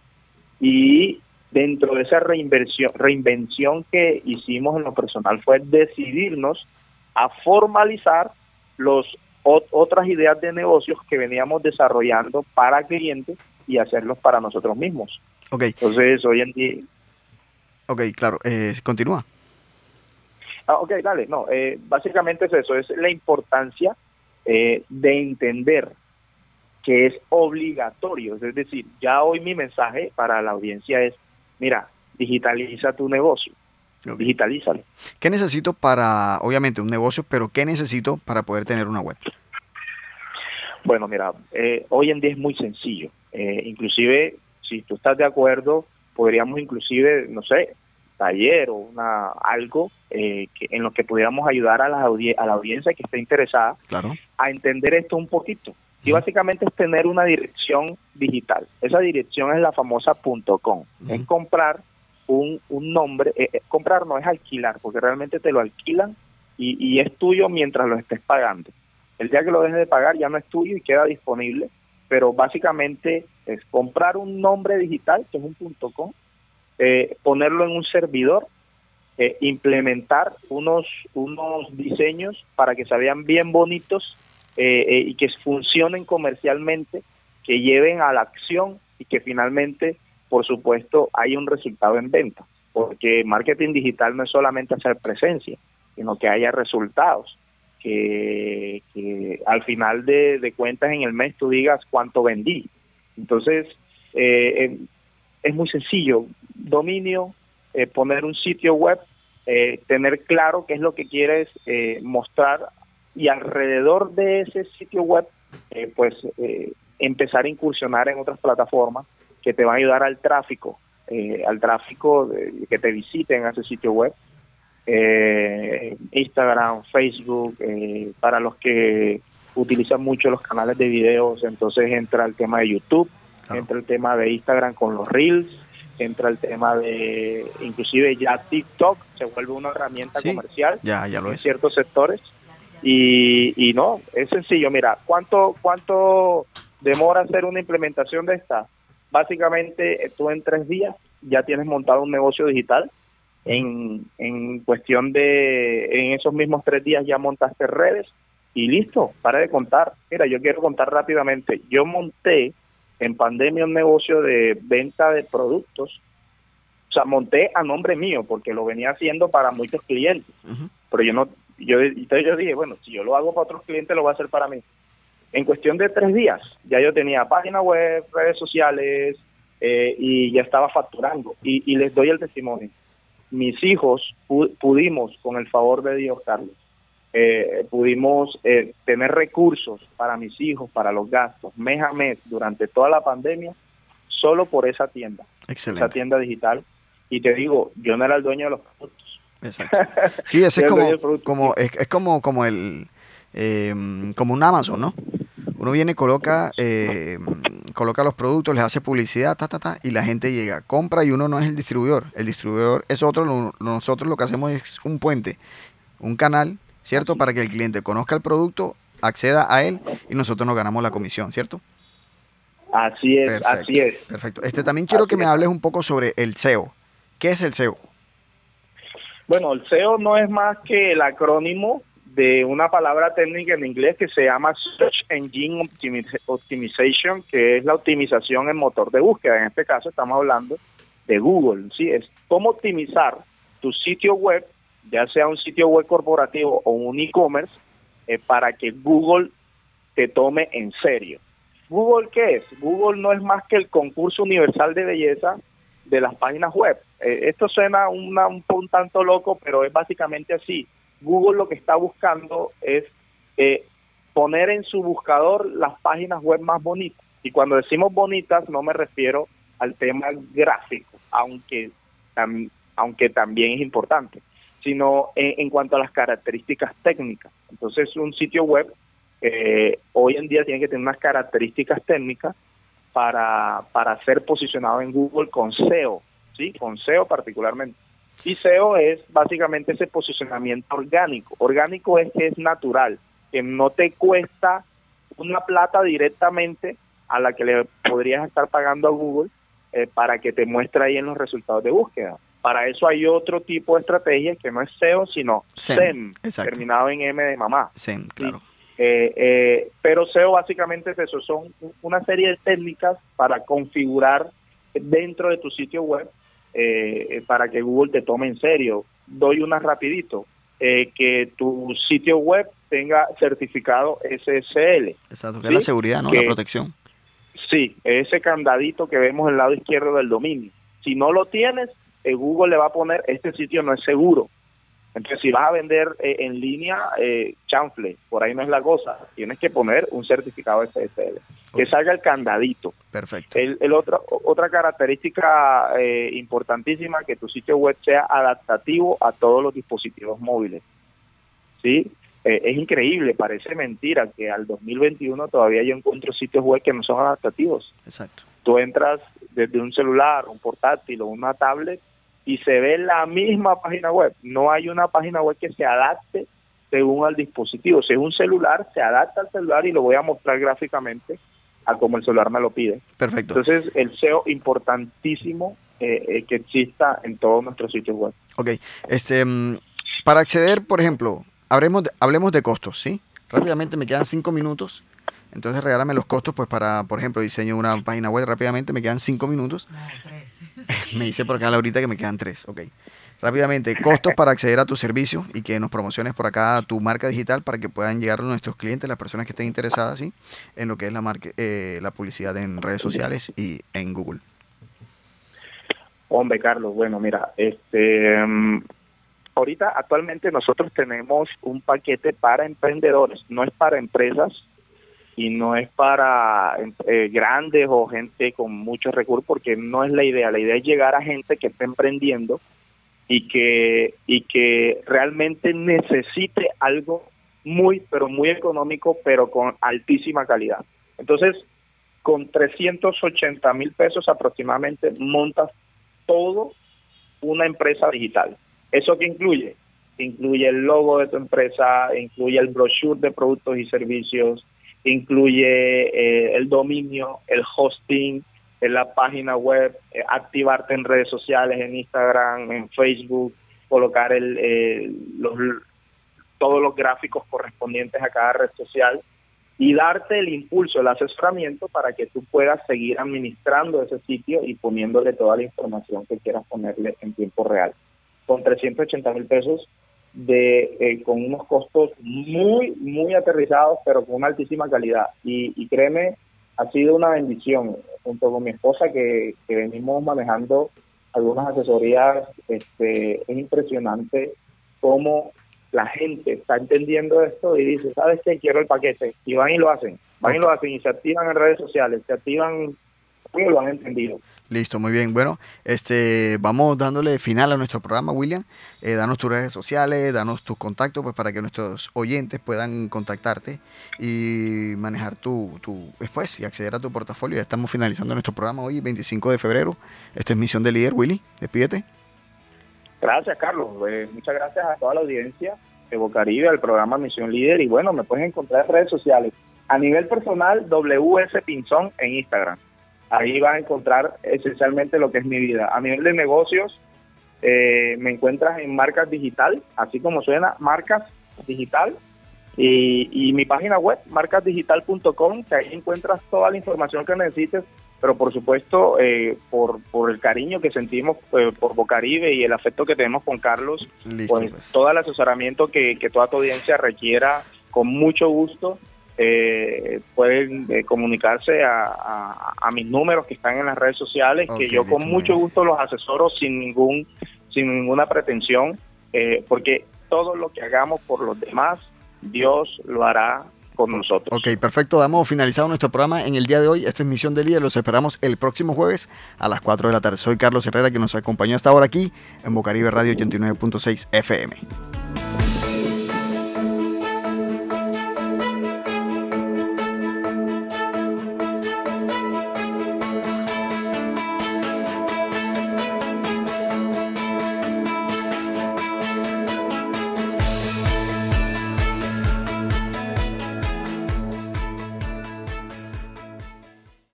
y dentro de esa reinversión, reinvención que hicimos en lo personal fue decidirnos a formalizar los ot- otras ideas de negocios que veníamos desarrollando para clientes y hacerlos para nosotros mismos. Ok, Entonces, hoy en día... ok, claro. Eh, continúa. Ah, ok, dale, no, eh, básicamente es eso, es la importancia eh, de entender que es obligatorio, es decir, ya hoy mi mensaje para la audiencia es, mira, digitaliza tu negocio, Ok. digitalízalo. ¿Qué necesito para, obviamente, un negocio, pero qué necesito para poder tener una web? Bueno, mira, eh, hoy en día es muy sencillo. Eh, inclusive, si tú estás de acuerdo, podríamos inclusive, no sé, taller o una algo eh, que, en lo que pudiéramos ayudar a la, a la audiencia que esté interesada Claro. a entender esto un poquito. Y básicamente es tener una dirección digital. Esa dirección es la famosa .com. Es comprar un, un nombre, eh, eh, comprar no es alquilar, porque realmente te lo alquilan y, y es tuyo mientras lo estés pagando. El día que lo dejes de pagar ya no es tuyo y queda disponible, pero básicamente es comprar un nombre digital, que es un .com, eh, ponerlo en un servidor, eh, implementar unos, unos diseños para que se vean bien bonitos eh, y que funcionen comercialmente, que lleven a la acción y que finalmente, por supuesto, haya un resultado en venta. Porque marketing digital no es solamente hacer presencia, sino que haya resultados. Que, al final de, cuentas en el mes tú digas cuánto vendí. Entonces, eh, es muy sencillo. Dominio, eh, poner un sitio web, eh, tener claro qué es lo que quieres eh, mostrar y alrededor de ese sitio web, pues empezar a incursionar en otras plataformas que te van a ayudar al tráfico, al tráfico de- que te visiten a ese sitio web. Eh, Instagram, Facebook, eh, para los que utilizan mucho los canales de videos, entonces entra el tema de YouTube, Claro. entra el tema de Instagram con los Reels, entra el tema de, inclusive ya TikTok se vuelve una herramienta Sí. comercial Ya, ya lo en es. ciertos sectores y, y no, es sencillo. Mira, ¿cuánto, ¿cuánto demora hacer una implementación de esta? Básicamente, eh, tú en tres días ya tienes montado un negocio digital. En, en cuestión de, en esos mismos tres días ya montaste redes y listo, para de contar. Mira, yo quiero contar rápidamente. Yo monté en pandemia un negocio de venta de productos o sea, monté a nombre mío porque lo venía haciendo para muchos clientes, pero yo no, yo, entonces yo dije, bueno, si yo lo hago para otros clientes, lo voy a hacer para mí. En cuestión de tres días, ya yo tenía página web, redes sociales eh, y ya estaba facturando. Y, y les doy el testimonio. Mis hijos pu- pudimos, con el favor de Dios, Carlos, eh, pudimos eh, tener recursos para mis hijos, para los gastos, mes a mes, durante toda la pandemia, solo por esa tienda, esa Excelente. tienda digital. Y te digo, yo no era el dueño de los productos. Exacto. Sí, ese es como, como, es, es como, como el eh, como un Amazon, ¿no? Uno viene, coloca, eh, coloca los productos, les hace publicidad, ta, ta, ta, y la gente llega, compra y uno no es el distribuidor. El distribuidor es otro, lo- nosotros lo que hacemos es un puente, un canal, ¿cierto? Para que el cliente conozca el producto, acceda a él y nosotros nos ganamos la comisión, ¿cierto? Así es, Perfecto. así es. Perfecto. Este, también quiero Así que me es. hables un poco sobre el SEO. ¿Qué es el SEO? Bueno, el SEO no es más que el acrónimo de una palabra técnica en inglés que se llama Search Engine Optimi- Optimization, que es la optimización en motor de búsqueda. En este caso estamos hablando de Google, ¿sí? Es cómo optimizar tu sitio web, ya sea un sitio web corporativo o un e-commerce, eh, para que Google te tome en serio. ¿Google qué es? Google no es más que el concurso universal de belleza de las páginas web. Eh, esto suena un, un tanto loco, pero es básicamente así. Google lo que está buscando es eh, poner en su buscador las páginas web más bonitas. Y cuando decimos bonitas no me refiero al tema gráfico, aunque, aunque también es importante, sino en, en cuanto a las características técnicas. Entonces un sitio web eh, hoy en día tiene que tener unas características técnicas para, para ser posicionado en Google con SEO, ¿sí? Con SEO particularmente. Y SEO es básicamente ese posicionamiento orgánico. Orgánico es que es natural, que no te cuesta una plata directamente a la que le podrías estar pagando a Google eh, para que te muestre ahí en los resultados de búsqueda. Para eso hay otro tipo de estrategia que no es SEO, sino SEM, terminado en M de mamá. SEM, claro. Eh, eh, pero SEO básicamente es eso, son una serie de técnicas para configurar dentro de tu sitio web eh, para que Google te tome en serio. Doy una rapidito, eh, que tu sitio web tenga certificado SSL. Exacto, que Sí, es la seguridad, ¿no? que- La protección. Sí, ese candadito que vemos en el lado izquierdo del dominio. Si no lo tienes, eh, Google le va a poner, este sitio no es seguro. Entonces, si vas a vender eh, en línea, eh, chanfle, por ahí no es la cosa. Tienes que poner un certificado SSL. Que Ok. salga el candadito. Perfecto. El, el otro, otra característica eh, importantísima, que tu sitio web sea adaptativo a todos los dispositivos móviles. ¿Sí? Eh, es increíble, parece mentira que al 2021 todavía yo encuentro sitios web que no son adaptativos. Exacto. Tú entras desde un celular, un portátil o una tablet y se ve la misma página web. No hay una página web que se adapte según al dispositivo. Si es un celular, se adapta al celular y lo voy a mostrar gráficamente a como el celular me lo pide. Perfecto. Entonces, el SEO importantísimo eh, eh, que exista en todos nuestros sitios web. Ok. Este, mm, para acceder, por ejemplo, hablemos de, hablemos de costos, ¿sí? Rápidamente me quedan cinco minutos. Entonces regálame los costos, pues para, por ejemplo, diseño una página web rápidamente, me quedan cinco minutos. me dice por acá Laurita que me quedan tres. Ok. Rápidamente, costos para acceder a tu servicio y que nos promociones por acá tu marca digital para que puedan llegar nuestros clientes, las personas que estén interesadas, ¿sí? En lo que es la, marca, eh, la publicidad en redes sociales y en Google. Hombre, Carlos, bueno, mira, este, mm, ahorita actualmente nosotros tenemos un paquete para emprendedores, no es para empresas y no es para eh, grandes o gente con muchos recursos, porque no es la idea. La idea es llegar a gente que está emprendiendo y que y que realmente necesite algo muy, pero muy económico, pero con altísima calidad. Entonces, con 380 mil pesos aproximadamente montas todo una empresa digital. ¿Eso qué incluye? Incluye el logo de tu empresa, incluye el brochure de productos y servicios, incluye eh, el dominio, el hosting, en la página web, eh, activarte en redes sociales, en Instagram, en Facebook, colocar el, eh, los, todos los gráficos correspondientes a cada red social y darte el impulso, el asesoramiento para que tú puedas seguir administrando ese sitio y poniéndole toda la información que quieras ponerle en tiempo real. Con 380 mil pesos de eh, con unos costos muy, muy aterrizados, pero con una altísima calidad. Y, y créeme, ha sido una bendición junto con mi esposa que, que venimos manejando algunas asesorías. Este, es impresionante cómo la gente está entendiendo esto y dice, ¿sabes qué? Quiero el paquete. Y van y lo hacen. Van y lo hacen y se activan en redes sociales, se activan lo han entendido. Listo, muy bien. Bueno, este, vamos dándole final a nuestro programa, William. Eh, danos tus redes sociales, danos tus contactos, pues para que nuestros oyentes puedan contactarte y manejar tu, tu después y acceder a tu portafolio. Ya estamos finalizando nuestro programa hoy, 25 de febrero. Esto es Misión de Líder, Willy. Despídete. Gracias, Carlos. Eh, muchas gracias a toda la audiencia de Bocaribe, al programa Misión Líder. Y bueno, me puedes encontrar en redes sociales. A nivel personal, WS Pinzón en Instagram. Ahí vas a encontrar esencialmente lo que es mi vida. A nivel de negocios, eh, me encuentras en Marcas Digital, así como suena, Marcas Digital. Y, y mi página web, marcasdigital.com, que ahí encuentras toda la información que necesites, pero por supuesto, eh, por, por el cariño que sentimos eh, por Bocaribe y el afecto que tenemos con Carlos, Listo, pues, pues. todo el asesoramiento que, que toda tu audiencia requiera, con mucho gusto, eh, pueden eh, comunicarse a, a- a mis números que están en las redes sociales, que yo con mucho gusto los asesoro sin ningún sin ninguna pretensión, eh, porque todo lo que hagamos por los demás, Dios lo hará con nosotros. Ok, perfecto. Damos finalizado nuestro programa en el día de hoy. Esto es Misión de Líder. Los esperamos el próximo jueves a las 4 de la tarde. Soy Carlos Herrera, que nos acompañó hasta ahora aquí en Bocaribe Radio 89.6 FM.